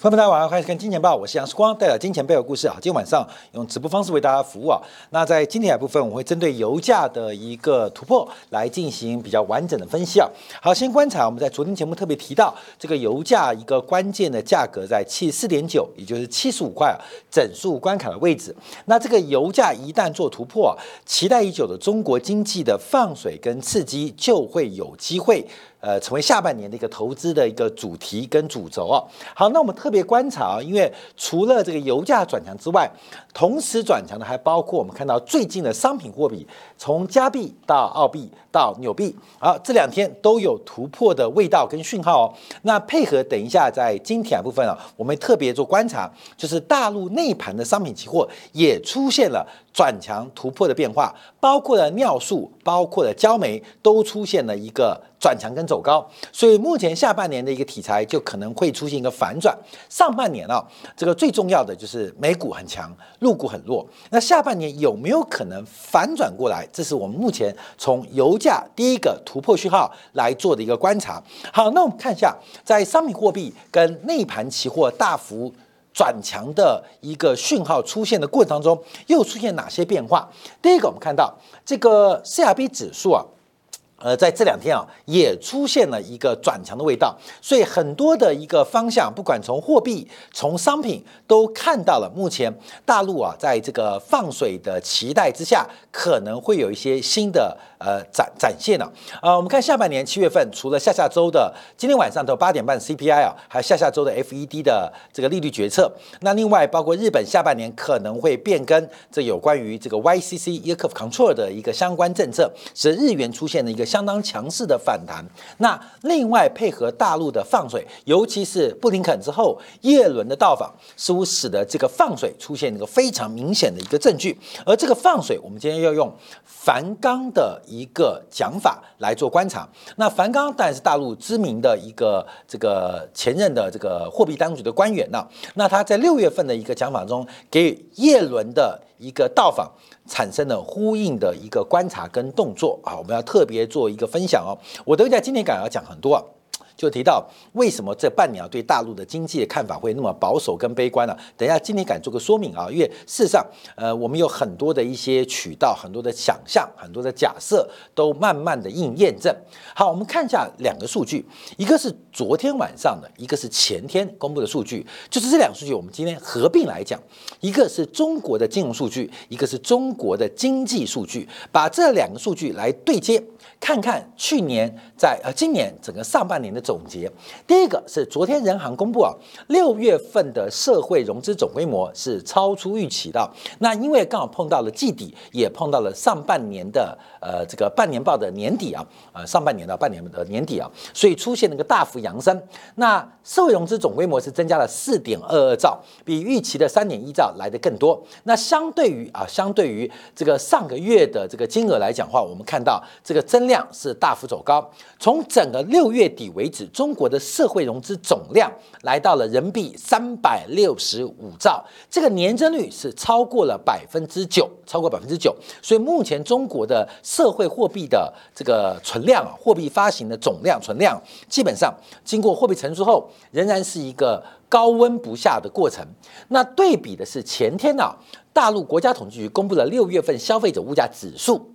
朋友们，大家晚上好，欢迎看《金钱报》，我是杨世光，带来金钱背后故事啊。今天晚上用直播方式为大家服务啊。那在今天的部分，我会针对油价的一个突破来进行比较完整的分析啊。好，先观察，我们在昨天节目特别提到，这个油价一个关键的价格在七十四点九，也就是七十五块啊整数关卡的位置。那这个油价一旦做突破，期待已久的中国经济的放水跟刺激就会有机会。呃，成为下半年的一个投资的一个主题跟主轴哦。好，那我们特别观察啊，因为除了这个油价转强之外，同时转强的还包括我们看到最近的商品货币，从加币到澳币到纽币，好，这两天都有突破的味道跟讯号哦。那配合等一下在晶体部分啊，我们特别做观察，就是大陆内盘的商品期货也出现了转强突破的变化，包括了尿素，包括了焦煤，都出现了一个。转强跟走高，所以目前下半年的一个题材就可能会出现一个反转。上半年啊，这个最重要的就是美股很强，陆股很弱。那下半年有没有可能反转过来？这是我们目前从油价第一个突破讯号来做的一个观察。好，那我们看一下，在商品货币跟内盘期货大幅转强的一个讯号出现的过程当中，又出现哪些变化？第一个，我们看到这个 CRB 指数啊。呃，在这两天啊，也出现了一个转强的味道，所以很多的一个方向，不管从货币、从商品，都看到了目前大陆啊，在这个放水的期待之下，可能会有一些新的呃展展现了。呃，我们看下半年七月份，除了下下周的今天晚上的八点半 CPI 啊，还有下下周的 FED 的这个利率决策，那另外包括日本下半年可能会变更这有关于这个 YCC Yield Curve Control 的一个相关政策，使日元出现了一个。相当强势的反弹，那另外配合大陆的放水，尤其是布林肯之后叶伦的到访，似乎使得这个放水出现一个非常明显的一个证据。而这个放水，我们今天要用梵刚的一个讲法来做观察。那梵刚当然是大陆知名的一个这个前任的这个货币当局的官员呢。那他在六月份的一个讲法中，给叶伦的一个到访。产生了呼应的一个观察跟动作啊，我们要特别做一个分享哦。我等一下今天敢要讲很多啊。就提到为什么这半年对大陆的经济的看法会那么保守跟悲观呢？等一下今天敢做个说明啊，因为事实上，呃，我们有很多的一些渠道、很多的想象、很多的假设都慢慢的应验证。好，我们看一下两个数据，一个是昨天晚上的，一个是前天公布的数据，就是这两个数据我们今天合并来讲，一个是中国的金融数据，一个是中国的经济数据，把这两个数据来对接。看看去年在呃今年整个上半年的总结，第一个是昨天人行公布啊，六月份的社会融资总规模是超出预期的。那因为刚好碰到了季底，也碰到了上半年的呃这个半年报的年底啊，呃上半年到半年的年底啊，所以出现了个大幅扬升。那社会融资总规模是增加了四点二二兆，比预期的三点一兆来的更多。那相对于啊，相对于这个上个月的这个金额来讲话，我们看到这个增增量是大幅走高，从整个六月底为止，中国的社会融资总量来到了人民币三百六十五兆，这个年增率是超过了百分之九，超过百分之九。所以目前中国的社会货币的这个存量啊，货币发行的总量存量，基本上经过货币成熟后，仍然是一个高温不下的过程。那对比的是前天呢，大陆国家统计局公布了六月份消费者物价指数。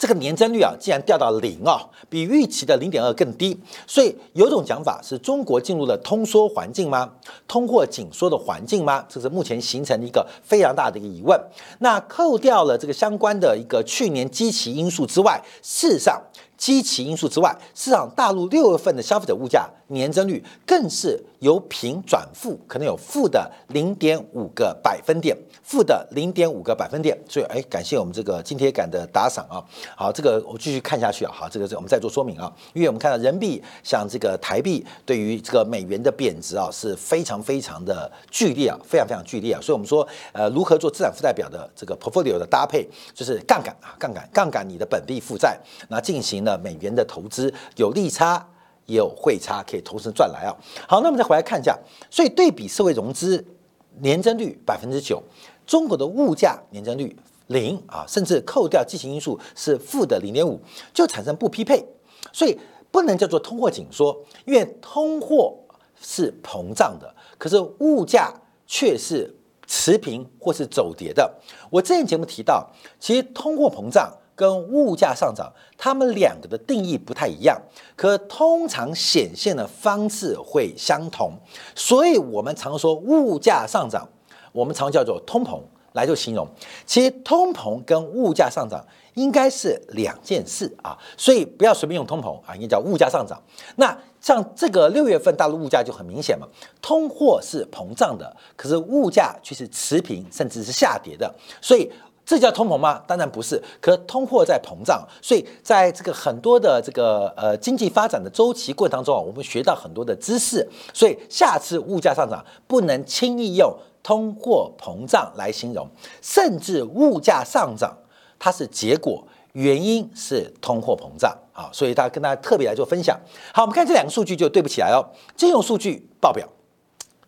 这个年增率啊，竟然掉到零啊，比预期的零点二更低。所以有种讲法是中国进入了通缩环境吗？通货紧缩的环境吗？这是目前形成的一个非常大的一个疑问。那扣掉了这个相关的一个去年基期因素之外，事实上。基期因素之外，市场大陆六月份的消费者物价年增率更是由平转负，可能有负的零点五个百分点，负的零点五个百分点。所以，哎，感谢我们这个金铁杆的打赏啊。好，这个我继续看下去啊。好，这个这我们再做说明啊。因为我们看到人民币像这个台币对于这个美元的贬值啊是非常非常的剧烈啊，非常非常剧烈啊。所以我们说，呃，如何做资产负债表的这个 portfolio 的搭配，就是杠杆啊，杠杆，杠杆你的本币负债，那进行呢了。美元的投资有利差也有汇差，可以同时赚来啊。好，那我们再回来看一下，所以对比社会融资年增率百分之九，中国的物价年增率零啊，甚至扣掉畸形因素是负的零点五，就产生不匹配，所以不能叫做通货紧缩，因为通货是膨胀的，可是物价却是持平或是走跌的。我之前节目提到，其实通货膨胀跟物价上涨，它们两个的定义不太一样，可通常显现的方式会相同，所以我们常说物价上涨，我们常叫做通膨来做形容。其实通膨跟物价上涨。应该是两件事啊，所以不要随便用通膨啊，应该叫物价上涨。那像这个六月份大陆物价就很明显嘛，通货是膨胀的，可是物价却是持平甚至是下跌的，所以这叫通膨吗？当然不是。可通货在膨胀，所以在这个很多的这个呃经济发展的周期过程当中啊，我们学到很多的知识，所以下次物价上涨不能轻易用通货膨胀来形容，甚至物价上涨。它是结果，原因是通货膨胀啊，所以大家跟大家特别来做分享。好，我们看这两个数据就对不起来哦，金融数据报表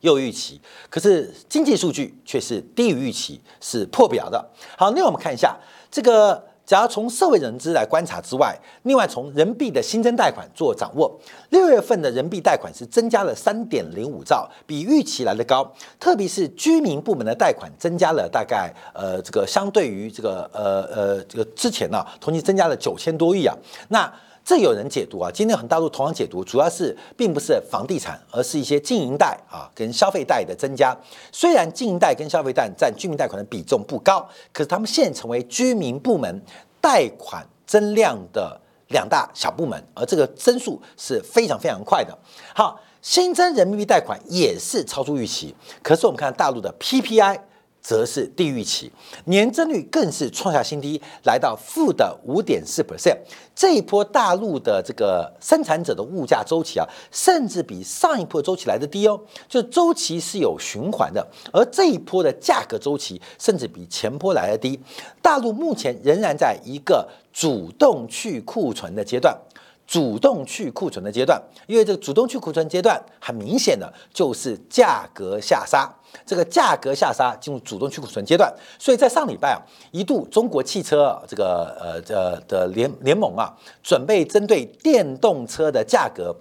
又预期，可是经济数据却是低于预期，是破表的。好，那我们看一下这个。假如从社会人资来观察之外，另外从人民币的新增贷款做掌握，六月份的人民币贷款是增加了三点零五兆，比预期来的高。特别是居民部门的贷款增加了大概呃这个相对于这个呃呃这个之前呢，同期增加了九千多亿啊。那这有人解读啊，今天很大陆同样解读，主要是并不是房地产，而是一些经营贷啊跟消费贷的增加。虽然经营贷跟消费贷占居民贷款的比重不高，可是他们现成为居民部门贷款增量的两大小部门，而这个增速是非常非常快的。好，新增人民币贷款也是超出预期，可是我们看大陆的 PPI。则是低预期，年增率更是创下新低，来到负的五点四 percent。这一波大陆的这个生产者的物价周期啊，甚至比上一波周期来的低哦，就周期是有循环的，而这一波的价格周期甚至比前波来的低。大陆目前仍然在一个主动去库存的阶段。主动去库存的阶段，因为这个主动去库存阶段，很明显的就是价格下杀。这个价格下杀进入主动去库存阶段，所以在上礼拜啊，一度中国汽车这个呃这的联联盟啊，准备针对电动车的价格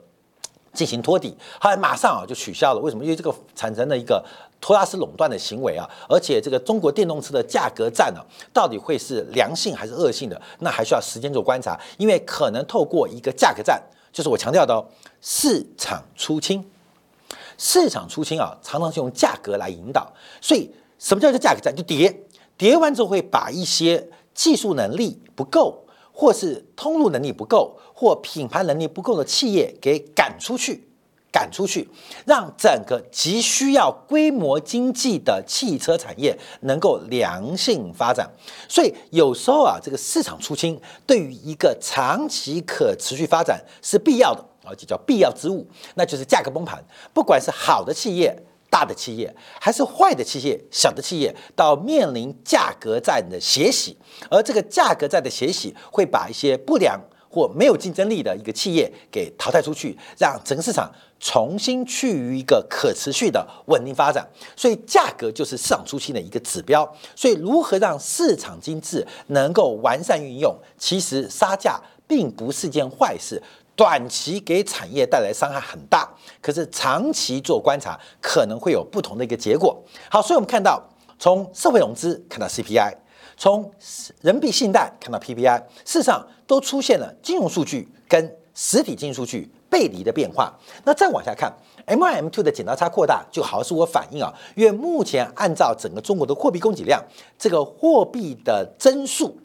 进行托底，后来马上啊就取消了。为什么？因为这个产生了一个。托拉斯垄断的行为啊，而且这个中国电动车的价格战呢，到底会是良性还是恶性的？那还需要时间做观察，因为可能透过一个价格战，就是我强调的哦，市场出清，市场出清啊，常常是用价格来引导。所以什么叫做价格战？就跌，跌完之后会把一些技术能力不够，或是通路能力不够，或品牌能力不够的企业给赶出去。赶出去，让整个急需要规模经济的汽车产业能够良性发展。所以有时候啊，这个市场出清对于一个长期可持续发展是必要的而且叫必要之物。那就是价格崩盘，不管是好的企业、大的企业，还是坏的企业、小的企业，到面临价格战的血洗，而这个价格战的血洗会把一些不良或没有竞争力的一个企业给淘汰出去，让整个市场。重新趋于一个可持续的稳定发展，所以价格就是市场初期的一个指标。所以如何让市场机制能够完善运用，其实杀价并不是件坏事。短期给产业带来伤害很大，可是长期做观察可能会有不同的一个结果。好，所以我们看到从社会融资看到 CPI，从人民币信贷看到 PPI，事实上都出现了金融数据跟实体经济数据。背离的变化，那再往下看，M1、M2 的剪刀差扩大，就好像是我反映啊，因为目前按照整个中国的货币供给量，这个货币的增速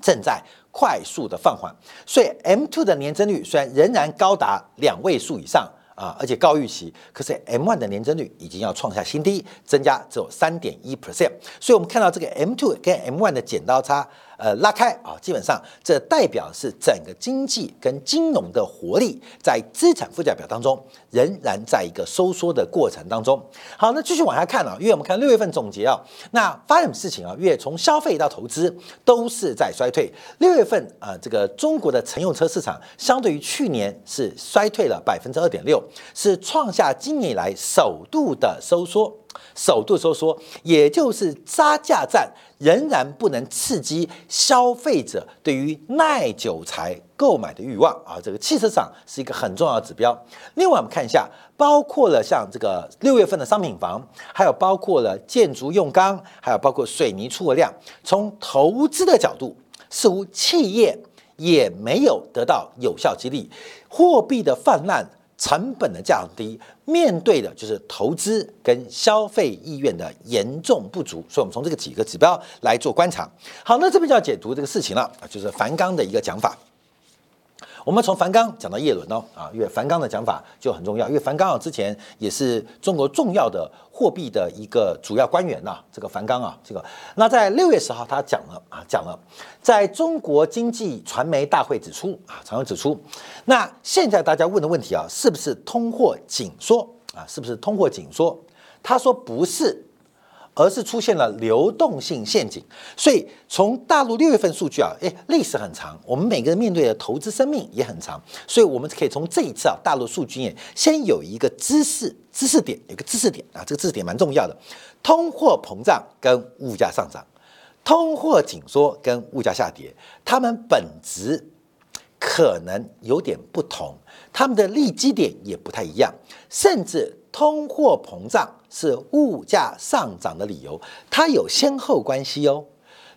正在快速的放缓，所以 M2 的年增率虽然仍然高达两位数以上啊，而且高预期，可是 M1 的年增率已经要创下新低，增加只有三点一 percent，所以我们看到这个 M2 跟 M1 的剪刀差。呃，拉开啊，基本上这代表是整个经济跟金融的活力在资产负债表当中仍然在一个收缩的过程当中。好，那继续往下看啊，因为我们看六月份总结啊，那发生什么事情啊？因为从消费到投资都是在衰退。六月份啊，这个中国的乘用车市场相对于去年是衰退了百分之二点六，是创下今年以来首度的收缩。首度收缩，也就是杀价战仍然不能刺激消费者对于耐久材购买的欲望啊，这个汽车厂是一个很重要的指标。另外，我们看一下，包括了像这个六月份的商品房，还有包括了建筑用钢，还有包括水泥出货量，从投资的角度，似乎企业也没有得到有效激励，货币的泛滥。成本的降低，面对的就是投资跟消费意愿的严重不足，所以我们从这个几个指标来做观察。好，那这边就要解读这个事情了，就是樊纲的一个讲法。我们从樊纲讲到叶伦哦，啊，因为樊纲的讲法就很重要，因为樊纲啊之前也是中国重要的货币的一个主要官员呐，这个樊纲啊，这个那在六月十号他讲了啊，讲了，在中国经济传媒大会指出啊，常常指出，那现在大家问的问题啊，是不是通货紧缩啊？是不是通货紧缩？他说不是。而是出现了流动性陷阱，所以从大陆六月份数据啊，诶，历史很长，我们每个人面对的投资生命也很长，所以我们可以从这一次啊大陆数据也先有一个知识知识点，有个知识点啊，这个知识点蛮重要的，通货膨胀跟物价上涨，通货紧缩跟物价下跌，它们本质可能有点不同，它们的利基点也不太一样，甚至通货膨胀。是物价上涨的理由，它有先后关系哦。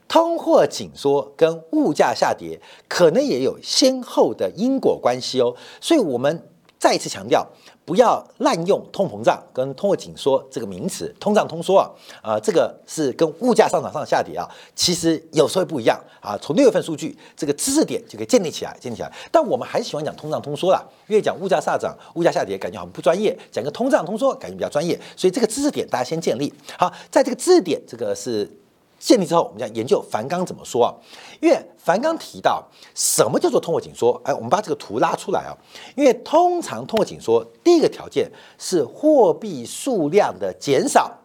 通货紧缩跟物价下跌可能也有先后的因果关系哦。所以，我们再一次强调。不要滥用通膨胀跟通货紧缩这个名词，通胀通缩啊，啊，这个是跟物价上涨上下跌啊，其实有时候不一样啊。从六月份数据这个知识点就可以建立起来，建立起来。但我们还是喜欢讲通胀通缩啦，因为讲物价上涨、物价下跌，感觉好像不专业；讲个通胀通缩，感觉比较专业。所以这个知识点大家先建立好，在这个知识点这个是。建立之后，我们要研究樊纲怎么说啊？因为樊纲提到什么叫做通货紧缩？哎，我们把这个图拉出来啊。因为通常通货紧缩第一个条件是货币数量的减少，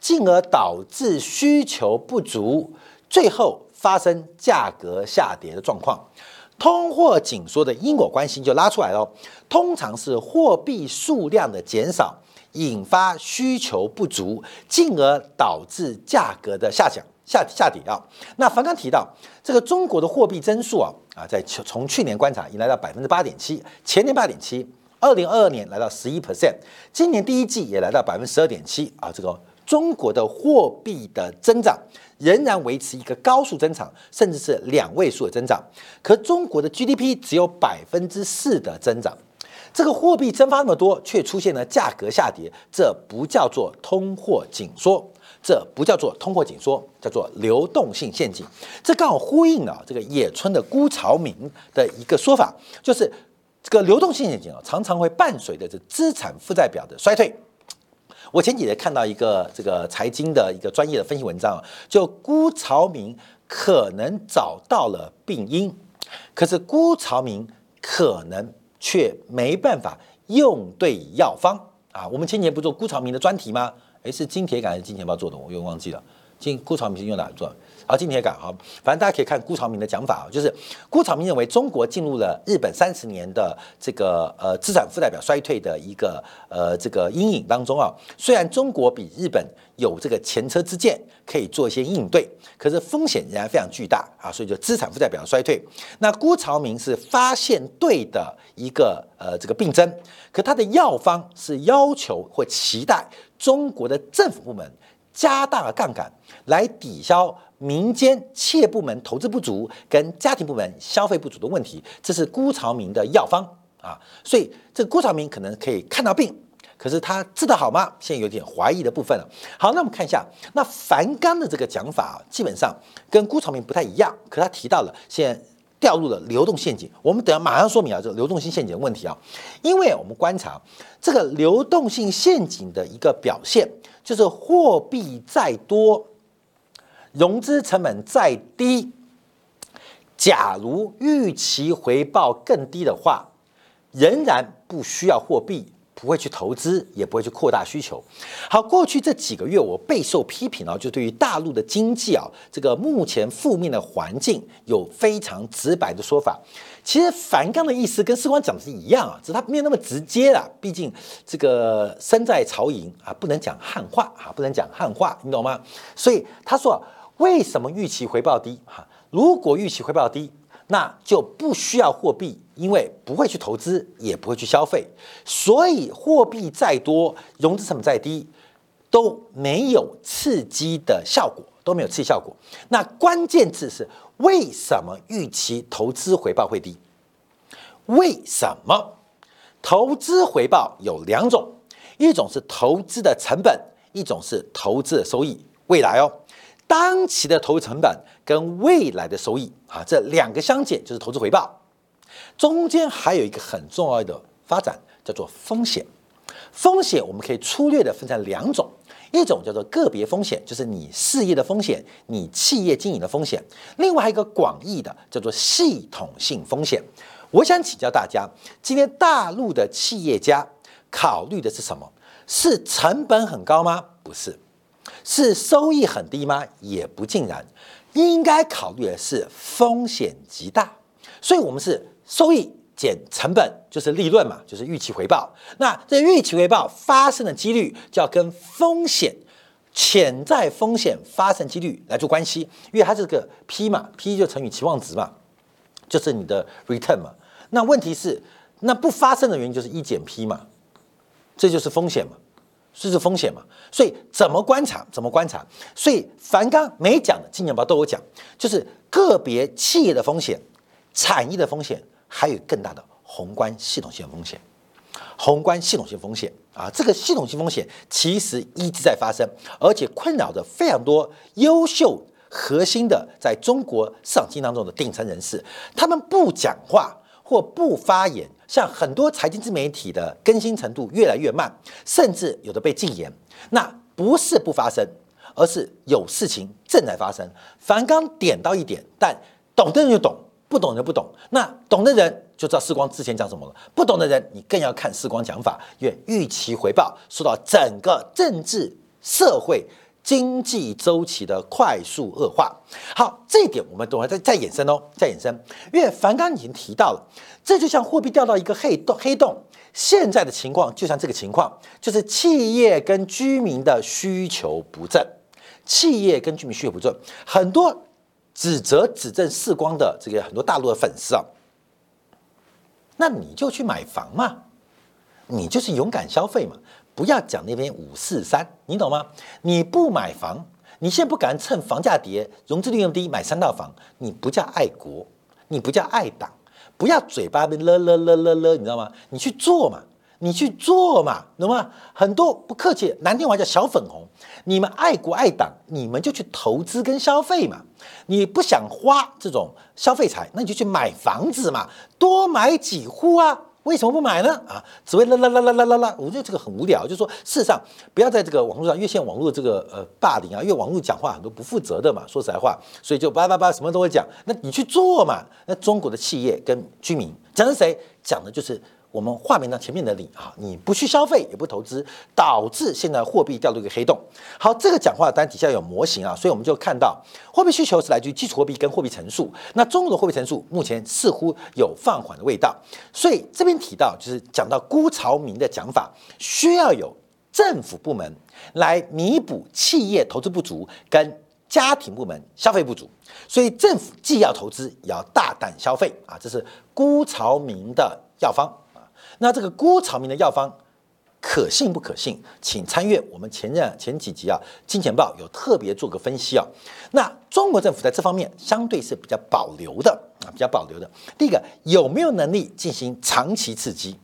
进而导致需求不足，最后发生价格下跌的状况。通货紧缩的因果关系就拉出来了，通常是货币数量的减少引发需求不足，进而导致价格的下降。下下跌啊！那樊刚提到这个中国的货币增速啊啊，在从去年观察已来到百分之八点七，前年八点七，二零二二年来到十一 percent，今年第一季也来到百分之十二点七啊！这个中国的货币的增长仍然维持一个高速增长，甚至是两位数的增长。可中国的 GDP 只有百分之四的增长，这个货币蒸发那么多，却出现了价格下跌，这不叫做通货紧缩。这不叫做通货紧缩，叫做流动性陷阱。这刚好呼应了这个野村的辜朝明的一个说法，就是这个流动性陷阱啊，常常会伴随着这资产负债表的衰退。我前几天看到一个这个财经的一个专业的分析文章啊，就辜朝明可能找到了病因，可是辜朝明可能却没办法用对药方啊。我们前几天不做辜朝明的专题吗？是金铁杆还是金钱豹做的？我又忘记了。金顾朝明是用哪做？好，金铁杆哈，反正大家可以看顾朝明的讲法啊，就是顾朝明认为中国进入了日本三十年的这个呃资产负债表衰退的一个呃这个阴影当中啊。虽然中国比日本有这个前车之鉴，可以做一些应对，可是风险仍然非常巨大啊。所以就资产负债表衰退。那顾朝明是发现对的一个呃这个病症，可他的药方是要求或期待。中国的政府部门加大杠杆，来抵消民间企业部门投资不足跟家庭部门消费不足的问题，这是辜朝明的药方啊。所以这个辜朝明可能可以看到病，可是他治得好吗？现在有点怀疑的部分了。好，那我们看一下，那樊纲的这个讲法啊基本上跟辜朝明不太一样，可他提到了现在。掉入了流动陷阱，我们等下马上说明啊，这个流动性陷阱的问题啊，因为我们观察这个流动性陷阱的一个表现，就是货币再多，融资成本再低，假如预期回报更低的话，仍然不需要货币，不会去投资，也不会去扩大需求。好，过去这几个月我备受批评啊，就对于大陆的经济啊，这个目前负面的环境有非常直白的说法。其实樊纲的意思跟世光讲的是一样啊，只是他没有那么直接啦。毕竟这个身在曹营啊，不能讲汉话啊，不能讲汉话，你懂吗？所以他说，为什么预期回报低？哈，如果预期回报低。那就不需要货币，因为不会去投资，也不会去消费，所以货币再多，融资成本再低，都没有刺激的效果，都没有刺激效果。那关键字是为什么预期投资回报会低？为什么投资回报有两种，一种是投资的成本，一种是投资的收益。未来哦。当期的投资成本跟未来的收益啊，这两个相减就是投资回报。中间还有一个很重要的发展，叫做风险。风险我们可以粗略的分成两种，一种叫做个别风险，就是你事业的风险，你企业经营的风险；另外还有一个广义的，叫做系统性风险。我想请教大家，今天大陆的企业家考虑的是什么？是成本很高吗？不是。是收益很低吗？也不尽然，应该考虑的是风险极大，所以我们是收益减成本就是利润嘛，就是预期回报。那这预期回报发生的几率就要跟风险潜在风险发生几率来做关系，因为它这个 P 嘛，P 就乘以期望值嘛，就是你的 return 嘛。那问题是，那不发生的原因就是一减 P 嘛，这就是风险嘛。这是风险嘛？所以怎么观察？怎么观察？所以樊刚没讲的，金钱豹都有讲，就是个别企业的风险、产业的风险，还有更大的宏观系统性风险。宏观系统性风险啊，这个系统性风险其实一直在发生，而且困扰着非常多优秀、核心的在中国市场经当中的顶层人士，他们不讲话或不发言。像很多财经自媒体的更新程度越来越慢，甚至有的被禁言。那不是不发生，而是有事情正在发生。樊刚点到一点，但懂的人就懂，不懂的不懂。那懂的人就知道世光之前讲什么了，不懂的人你更要看世光讲法，因为预期回报受到整个政治社会。经济周期的快速恶化，好，这一点我们等会再再延伸哦，再延伸。因为樊刚已经提到了，这就像货币掉到一个黑洞，黑洞现在的情况就像这个情况，就是企业跟居民的需求不振，企业跟居民需求不振，很多指责指证世光的这个很多大陆的粉丝啊，那你就去买房嘛，你就是勇敢消费嘛。不要讲那边五四三，你懂吗？你不买房，你现在不敢趁房价跌、融资利用低买三套房，你不叫爱国，你不叫爱党，不要嘴巴边了了了了了，你知道吗？你去做嘛，你去做嘛，懂吗？很多不客气，难听话叫小粉红。你们爱国爱党，你们就去投资跟消费嘛。你不想花这种消费财，那你就去买房子嘛，多买几户啊。为什么不买呢？啊，只会啦啦啦啦啦啦啦！我觉得这个很无聊。就是说，事实上，不要在这个网络上，因为现在网络这个呃霸凌啊，因为网络讲话很多不负责的嘛，说实在话，所以就叭叭叭什么都会讲。那你去做嘛？那中国的企业跟居民讲的谁？讲的就是。我们画面上前面的你啊，你不去消费也不投资，导致现在货币掉入一个黑洞。好，这个讲话当然底下有模型啊，所以我们就看到货币需求是来自于基础货币跟货币乘数。那中国的货币乘数目前似乎有放缓的味道，所以这边提到就是讲到辜朝明的讲法，需要有政府部门来弥补企业投资不足跟家庭部门消费不足，所以政府既要投资也要大胆消费啊，这是辜朝明的药方。那这个郭朝明的药方可信不可信？请参阅我们前任前几集啊，《金钱报》有特别做个分析啊。那中国政府在这方面相对是比较保留的啊，比较保留的。第一个有没有能力进行长期刺激？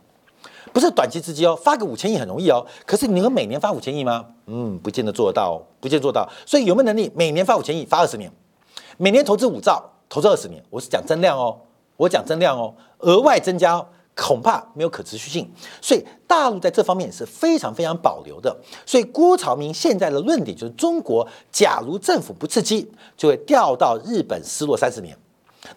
不是短期刺激哦，发个五千亿很容易哦。可是你能每年发五千亿吗？嗯，不见得做得到，不见得做到。所以有没有能力每年发五千亿，发二十年，每年投资五兆，投资二十年？我是讲增量哦，我讲增量哦，额外增加。恐怕没有可持续性，所以大陆在这方面是非常非常保留的。所以郭朝明现在的论点就是：中国假如政府不刺激，就会掉到日本失落三十年。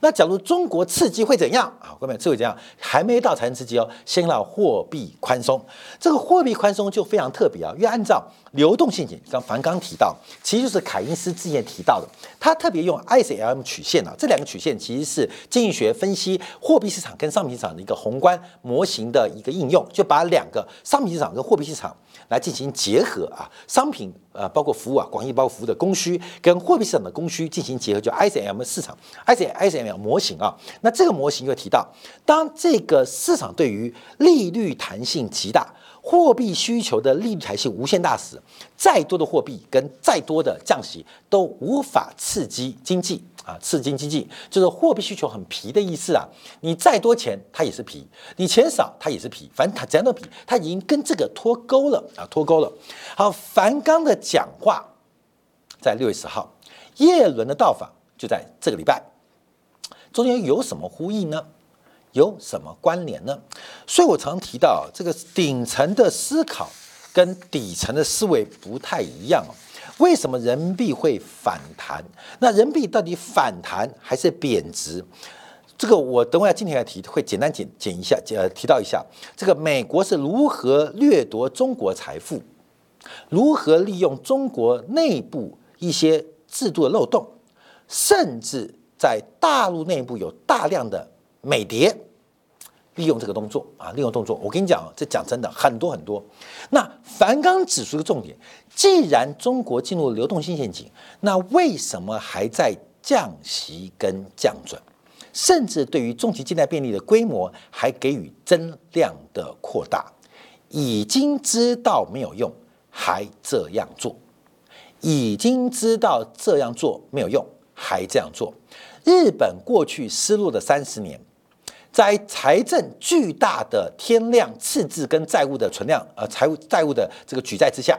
那假如中国刺激会怎样啊？各位，这会怎样？还没到财政刺激哦，先让货币宽松。这个货币宽松就非常特别啊，因为按照流动性紧，刚凡刚提到，其实就是凯因斯之前提到的，他特别用 ICM 曲线啊，这两个曲线其实是经济学分析货币市场跟商品市场的一个宏观模型的一个应用，就把两个商品市场跟货币市场。来进行结合啊，商品呃包括服务啊，广义包括服务的供需跟货币市场的供需进行结合，叫 ICM 市场，IC ICM 模型啊。那这个模型又提到，当这个市场对于利率弹性极大。货币需求的利率弹性无限大时，再多的货币跟再多的降息都无法刺激经济啊，刺激经济就是货币需求很皮的意思啊。你再多钱它也是皮，你钱少它也是皮，反正它怎样都皮，它已经跟这个脱钩了啊，脱钩了。好，樊纲的讲话在六月十号，叶伦的到访就在这个礼拜，中间有什么呼应呢？有什么关联呢？所以我常提到，这个顶层的思考跟底层的思维不太一样。为什么人民币会反弹？那人民币到底反弹还是贬值？这个我等会今天来提，会简单简简一下，呃，提到一下这个美国是如何掠夺中国财富，如何利用中国内部一些制度的漏洞，甚至在大陆内部有大量的。美谍利用这个动作啊，利用动作，我跟你讲，这讲真的很多很多。那樊纲指出的重点，既然中国进入流动性陷阱，那为什么还在降息跟降准，甚至对于中期借贷便利的规模还给予增量的扩大？已经知道没有用，还这样做；已经知道这样做没有用，还这样做。日本过去失落的三十年。在财政巨大的天量赤字跟债务的存量，呃，财务债务的这个举债之下，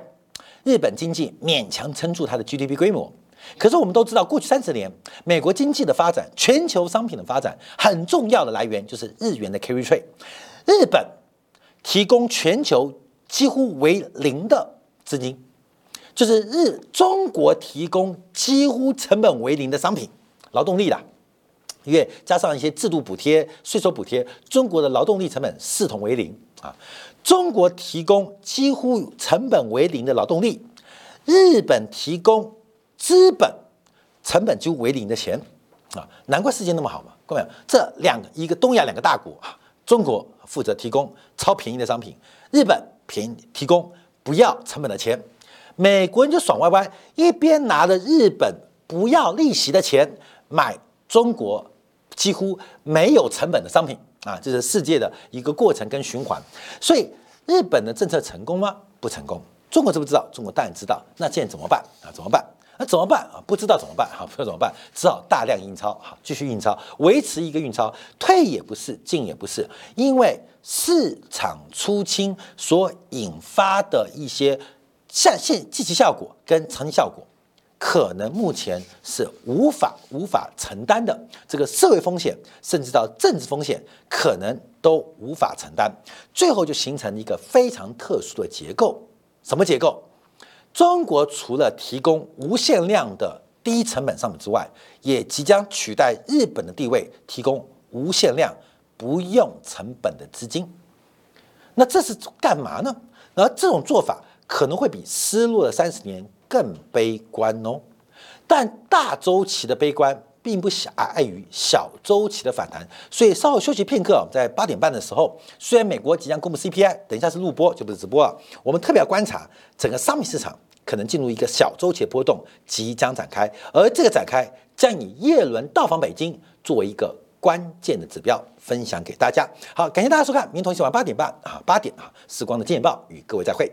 日本经济勉强撑住它的 GDP 规模。可是我们都知道，过去三十年，美国经济的发展、全球商品的发展，很重要的来源就是日元的 carry trade。日本提供全球几乎为零的资金，就是日中国提供几乎成本为零的商品劳动力的。因为加上一些制度补贴、税收补贴，中国的劳动力成本视同为零啊。中国提供几乎成本为零的劳动力，日本提供资本成本几乎为零的钱啊，难怪世界那么好嘛。各位，这两个一个东亚两个大国啊，中国负责提供超便宜的商品，日本便宜提供不要成本的钱，美国人就爽歪歪，一边拿着日本不要利息的钱买。中国几乎没有成本的商品啊，这是世界的一个过程跟循环。所以日本的政策成功吗？不成功。中国知不知道？中国当然知道。那现在怎么办啊？怎么办？那怎么办啊？不知道怎么办？哈，不知道怎么办？只好大量印钞，好，继续印钞，维持一个印钞，退也不是，进也不是，因为市场出清所引发的一些下现积极效果跟长期效果。可能目前是无法无法承担的这个社会风险，甚至到政治风险，可能都无法承担，最后就形成一个非常特殊的结构。什么结构？中国除了提供无限量的低成本商品之外，也即将取代日本的地位，提供无限量不用成本的资金。那这是干嘛呢？而这种做法可能会比失落的三十年。更悲观哦，但大周期的悲观并不狭隘于小周期的反弹，所以稍后休息片刻，在八点半的时候，虽然美国即将公布 CPI，等一下是录播就不是直播了，我们特别要观察整个商品市场可能进入一个小周期的波动即将展开，而这个展开将以叶伦到访北京作为一个关键的指标，分享给大家。好，感谢大家收看，明天同一时间晚八点半啊，八点啊，时光的见报与各位再会。